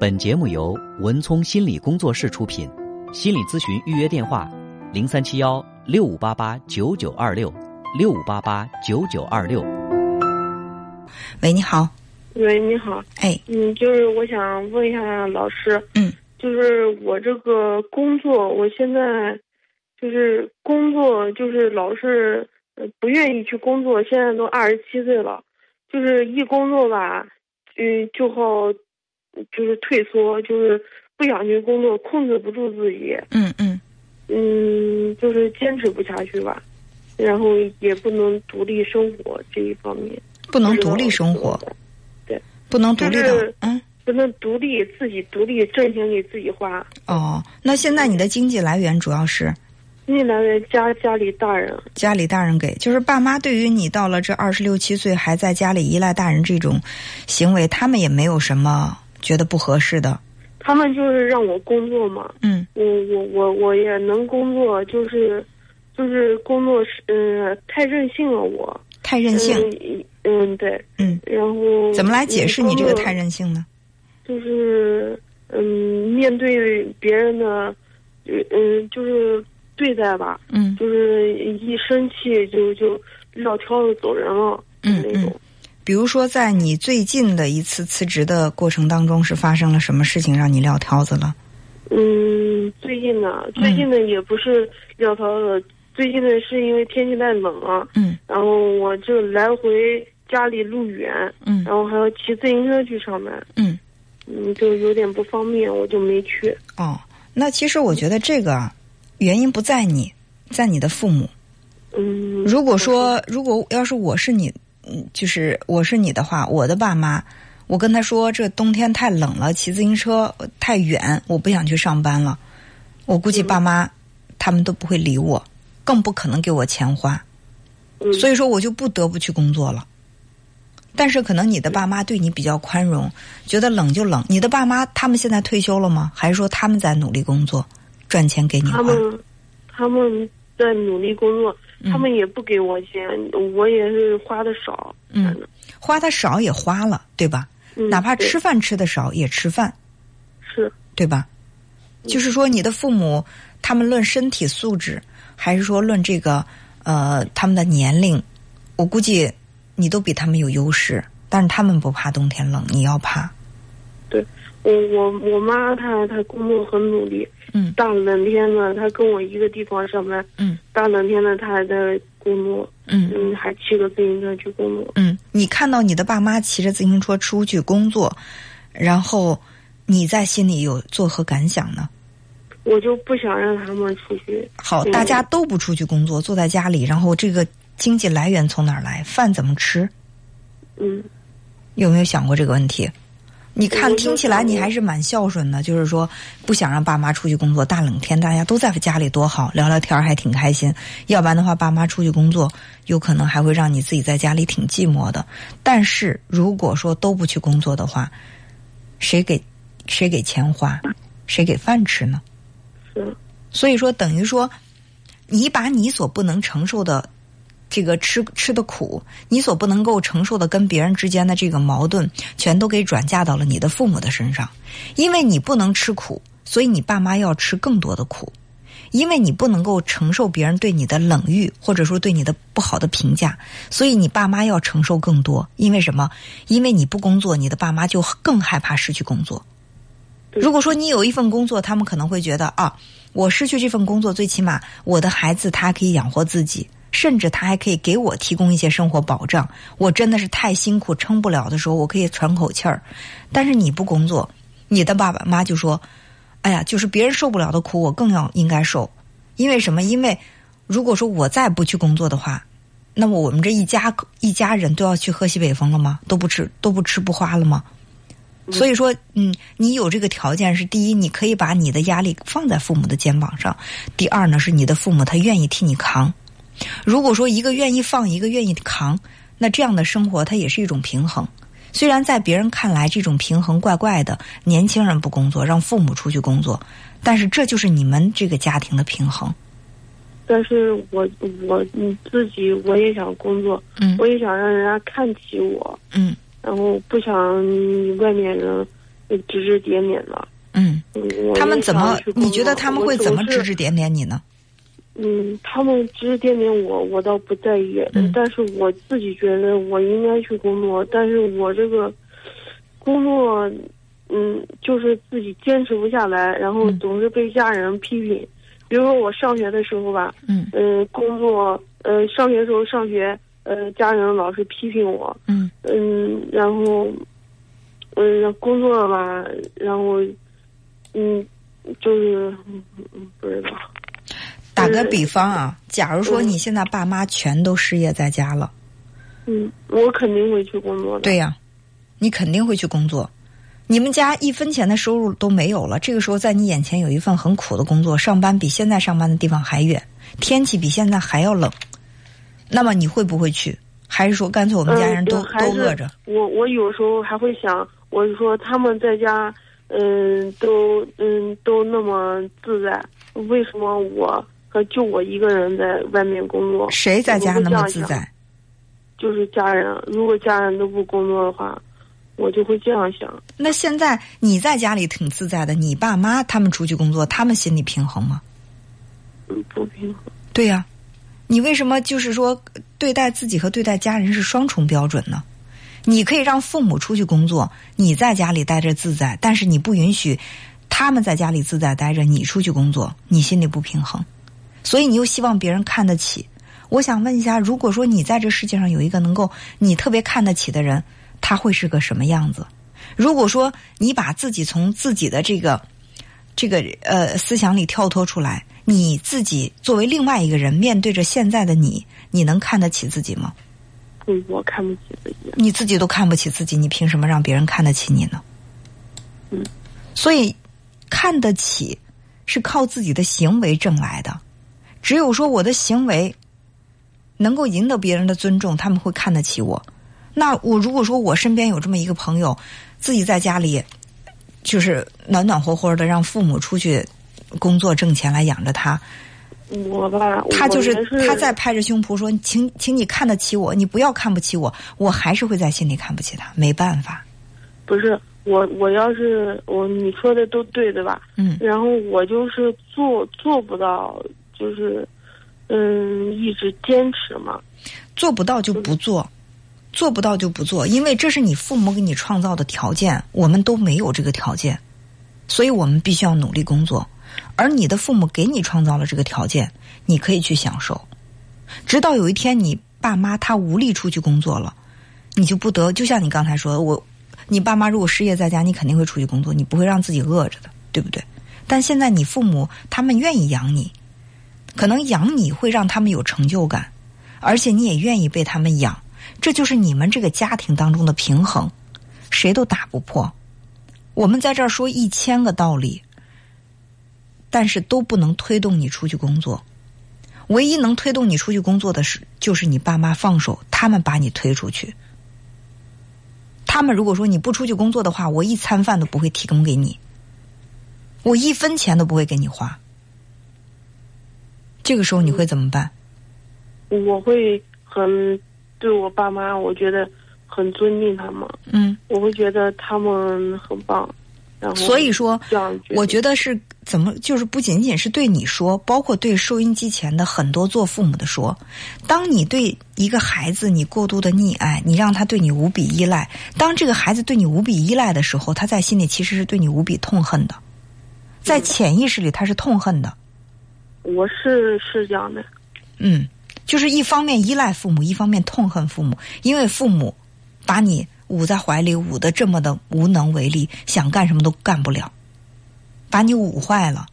本节目由文聪心理工作室出品，心理咨询预约电话：零三七幺六五八八九九二六六五八八九九二六。喂，你好。喂，你好。哎，嗯，就是我想问一下老师，嗯，就是我这个工作，我现在就是工作，就是老是呃不愿意去工作。现在都二十七岁了，就是一工作吧，嗯，就好。就是退缩，就是不想去工作，控制不住自己。嗯嗯，嗯，就是坚持不下去吧，然后也不能独立生活这一方面。不能独立生活。对。不能独立的，嗯。不能独立，自己独立挣钱给自己花。哦，那现在你的经济来源主要是？经济来源家家里大人。家里大人给，就是爸妈对于你到了这二十六七岁还在家里依赖大人这种行为，他们也没有什么。觉得不合适的，他们就是让我工作嘛。嗯，我我我我也能工作，就是就是工作是嗯太任性了，我太任性。嗯，对。嗯，然后怎么来解释你这个太任性呢？就是嗯，面对别人的嗯，就是对待吧。嗯，就是一生气就就撂挑子走人了。嗯嗯。比如说，在你最近的一次辞职的过程当中，是发生了什么事情让你撂挑子了？嗯，最近呢，最近呢也不是撂挑子，最近呢是因为天气太冷了。嗯。然后我就来回家里路远。嗯。然后还要骑自行车去上班。嗯。嗯，就有点不方便，我就没去。哦，那其实我觉得这个原因不在你，在你的父母。嗯。如果说，如果要是我是你。嗯，就是我是你的话，我的爸妈，我跟他说这冬天太冷了，骑自行车太远，我不想去上班了。我估计爸妈他们都不会理我，更不可能给我钱花。所以说，我就不得不去工作了。但是可能你的爸妈对你比较宽容，觉得冷就冷。你的爸妈他们现在退休了吗？还是说他们在努力工作，赚钱给你花？他们他们在努力工作。他们也不给我钱，我也是花的少。嗯，花的少也花了，对吧？哪怕吃饭吃的少也吃饭，是，对吧？就是说，你的父母他们论身体素质，还是说论这个呃他们的年龄，我估计你都比他们有优势。但是他们不怕冬天冷，你要怕。对，我我我妈她她工作很努力。嗯，大冷天的，她跟我一个地方上班。嗯，大冷天的，她还在工作。嗯嗯，还骑个自行车去工作。嗯，你看到你的爸妈骑着自行车出去工作，然后你在心里有作何感想呢？我就不想让他们出去。好，大家都不出去工作，坐在家里，然后这个经济来源从哪儿来？饭怎么吃？嗯，有没有想过这个问题？你看，听起来你还是蛮孝顺的，就是说不想让爸妈出去工作。大冷天，大家都在家里多好，聊聊天还挺开心。要不然的话，爸妈出去工作，有可能还会让你自己在家里挺寂寞的。但是如果说都不去工作的话，谁给谁给钱花，谁给饭吃呢？是。所以说，等于说，你把你所不能承受的。这个吃吃的苦，你所不能够承受的跟别人之间的这个矛盾，全都给转嫁到了你的父母的身上。因为你不能吃苦，所以你爸妈要吃更多的苦。因为你不能够承受别人对你的冷遇，或者说对你的不好的评价，所以你爸妈要承受更多。因为什么？因为你不工作，你的爸妈就更害怕失去工作。如果说你有一份工作，他们可能会觉得啊，我失去这份工作，最起码我的孩子他可以养活自己。甚至他还可以给我提供一些生活保障。我真的是太辛苦撑不了的时候，我可以喘口气儿。但是你不工作，你的爸爸妈妈就说：“哎呀，就是别人受不了的苦，我更要应该受。因为什么？因为如果说我再不去工作的话，那么我们这一家一家人都要去喝西北风了吗？都不吃都不吃不花了吗？所以说，嗯，你有这个条件是第一，你可以把你的压力放在父母的肩膀上；第二呢，是你的父母他愿意替你扛。”如果说一个愿意放，一个愿意扛，那这样的生活它也是一种平衡。虽然在别人看来这种平衡怪怪的，年轻人不工作，让父母出去工作，但是这就是你们这个家庭的平衡。但是我我你自己我也想工作，嗯我也想让人家看起我，嗯，然后不想外面人指指点点的。嗯，他们怎么你觉得他们会怎么指指点点你呢？嗯，他们指指点点我，我倒不在意，嗯但是我自己觉得我应该去工作，但是我这个工作，嗯，就是自己坚持不下来，然后嗯总是被家人批评。比如说我上学的时候吧，嗯嗯，工作，呃，上学的时候上学，呃，家人老是批评我，嗯嗯，然后，嗯，工作吧，然后，嗯，就是，不知道。嗯打个比方啊，假如说嗯你现在爸妈全都失业在家了，嗯，我肯定会去工作的。对呀、你肯定会去工作。你们家一分钱的收入都没有了，这个时候在你眼前有一份很苦的工作，上班比现在上班的地方还远，天气比现在还要冷，那么你会不会去？还是说干脆我们家人都、嗯、都饿着？我我有时候还会想，我是说他们在家，嗯，都嗯都那么自在，为什么我和就我一个人在外面工作？谁在家那么自在？就是家人，如果家人都不工作的话，我就会这样想。那现在你在家里挺自在的，你爸妈他们出去工作，他们心里平衡吗？嗯，不平衡。对呀、你为什么就是说对待自己和对待家人是双重标准呢？你可以让父母出去工作，你在家里待着自在，但是你不允许他们在家里自在待着，你出去工作，你心里不平衡，所以你又希望别人看得起。我想问一下，如果说你在这世界上有一个能够你特别看得起的人，他会是个什么样子？如果说你把自己从自己的这个这个呃思想里跳脱出来，你自己作为另外一个人，面对着现在的你，你能看得起自己吗？嗯，我看不起自己。你自己都看不起自己，你凭什么让别人看得起你呢？嗯，所以看得起是靠自己的行为挣来的。只有说我的行为能够赢得别人的尊重，他们会看得起我。那我如果说我身边有这么一个朋友，自己在家里就是暖暖和和的，让父母出去工作挣钱来养着他，我吧，他就是他在拍着胸脯说：“请，请你看得起我，你不要看不起我。”我还是会在心里看不起他，没办法。不是我，我要是我你说的都对对吧？嗯然后我就是做做不到，就是嗯，一直坚持嘛。做不到就不做，做不到就不做，因为这是你父母给你创造的条件，我们都没有这个条件，所以我们必须要努力工作。而你的父母给你创造了这个条件，你可以去享受，直到有一天你爸妈他无力出去工作了，你就不得，就像你刚才说的，我，你爸妈如果失业在家，你肯定会出去工作，你不会让自己饿着的，对不对？但现在你父母他们愿意养你，可能养你会让他们有成就感，而且你也愿意被他们养，这就是你们这个家庭当中的平衡，谁都打不破。我们在这儿说一千个道理，但是都不能推动你出去工作。唯一能推动你出去工作的是，就是你爸妈放手，他们把你推出去。他们如果说你不出去工作的话，我一餐饭都不会提供给你，我一分钱都不会给你花。这个时候你会怎么办？我会很对我爸妈，我觉得很尊敬他们，嗯，我会觉得他们很棒。然后所以说，我觉得是怎么，就是不仅仅是对你说，包括对收音机前的很多做父母的说，当你对一个孩子你过度的溺爱，你让他对你无比依赖，当这个孩子对你无比依赖的时候，他在心里其实是对你无比痛恨的，在潜意识里他是痛恨的。我是是这样的，嗯，就是一方面依赖父母，一方面痛恨父母，因为父母把你捂在怀里，捂得这么的无能为力，想干什么都干不了，把你捂坏了。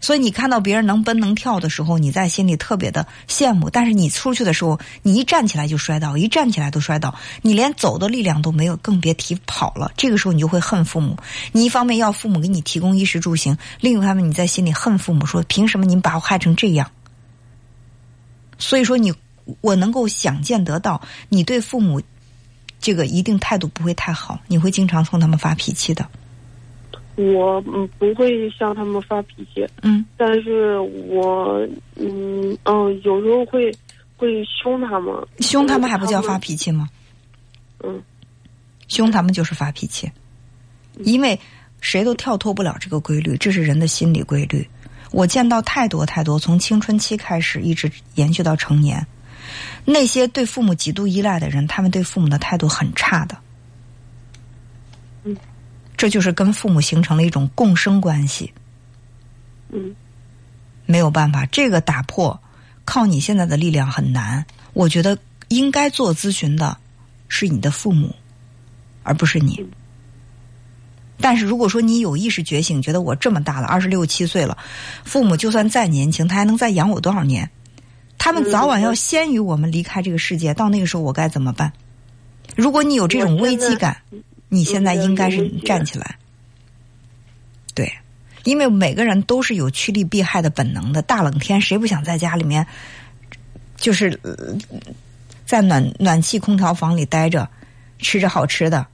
所以你看到别人能奔能跳的时候，你在心里特别的羡慕。但是你出去的时候，你一站起来就摔倒，一站起来都摔倒，你连走的力量都没有，更别提跑了。这个时候你就会恨父母。你一方面要父母给你提供衣食住行，另一方面你在心里恨父母，说凭什么你把我害成这样？所以说你，我能够想见得到你对父母这个一定态度不会太好，你会经常冲他们发脾气的。我嗯不会向他们发脾气，嗯但是我嗯嗯有时候会会凶他们，凶他们还不叫发脾气吗？嗯，凶他们就是发脾气。因为谁都跳脱不了这个规律，这是人的心理规律。我见到太多太多，从青春期开始一直延续到成年，那些对父母极度依赖的人，他们对父母的态度很差的。嗯，这就是跟父母形成了一种共生关系。嗯，没有办法，这个打破靠你现在的力量很难。我觉得应该做咨询的是你的父母，而不是你。但是如果说你有意识觉醒，觉得我这么大了，二十六七岁了，父母就算再年轻，他还能再养我多少年？他们早晚要先于我们离开这个世界，到那个时候我该怎么办？如果你有这种危机感，你现在应该是站起来。对，因为每个人都是有趋利避害的本能的。大冷天，谁不想在家里面，就是在暖暖气空调房里待着，吃着好吃的？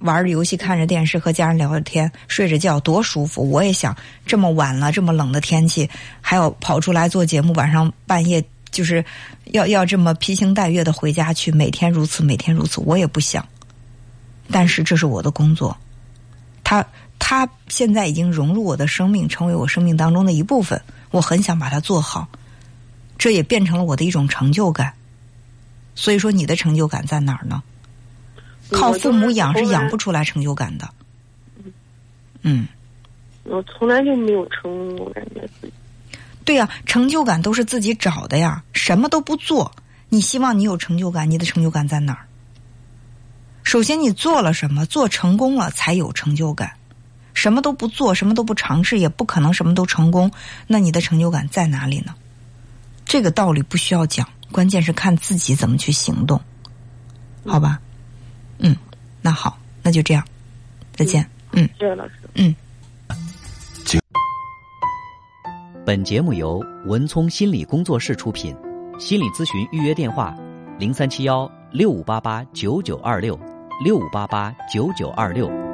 玩着游戏，看着电视，和家人聊着天，睡着觉，多舒服！我也想这么晚了，这么冷的天气，还要跑出来做节目，晚上半夜就是要要这么披星戴月的回家去，每天如此，每天如此，我也不想。但是这是我的工作，他他现在已经融入我的生命，成为我生命当中的一部分。我很想把它做好，这也变成了我的一种成就感。所以说，你的成就感在哪儿呢？靠父母养是养不出来成就感的。嗯，我从来就没有成，我感觉自己。对呀，成就感都是自己找的呀。什么都不做，你希望你有成就感，你的成就感在哪儿？首先，你做了什么，做成功了才有成就感。什么都不做，什么都不尝试，也不可能什么都成功。那你的成就感在哪里呢？这个道理不需要讲，关键是看自己怎么去行动，好吧？嗯，那好，那就这样，再见。嗯，谢谢老师。嗯。本节目由文聪心理工作室出品，心理咨询预约电话：零三七幺六五八八九九二六六五八八九九二六。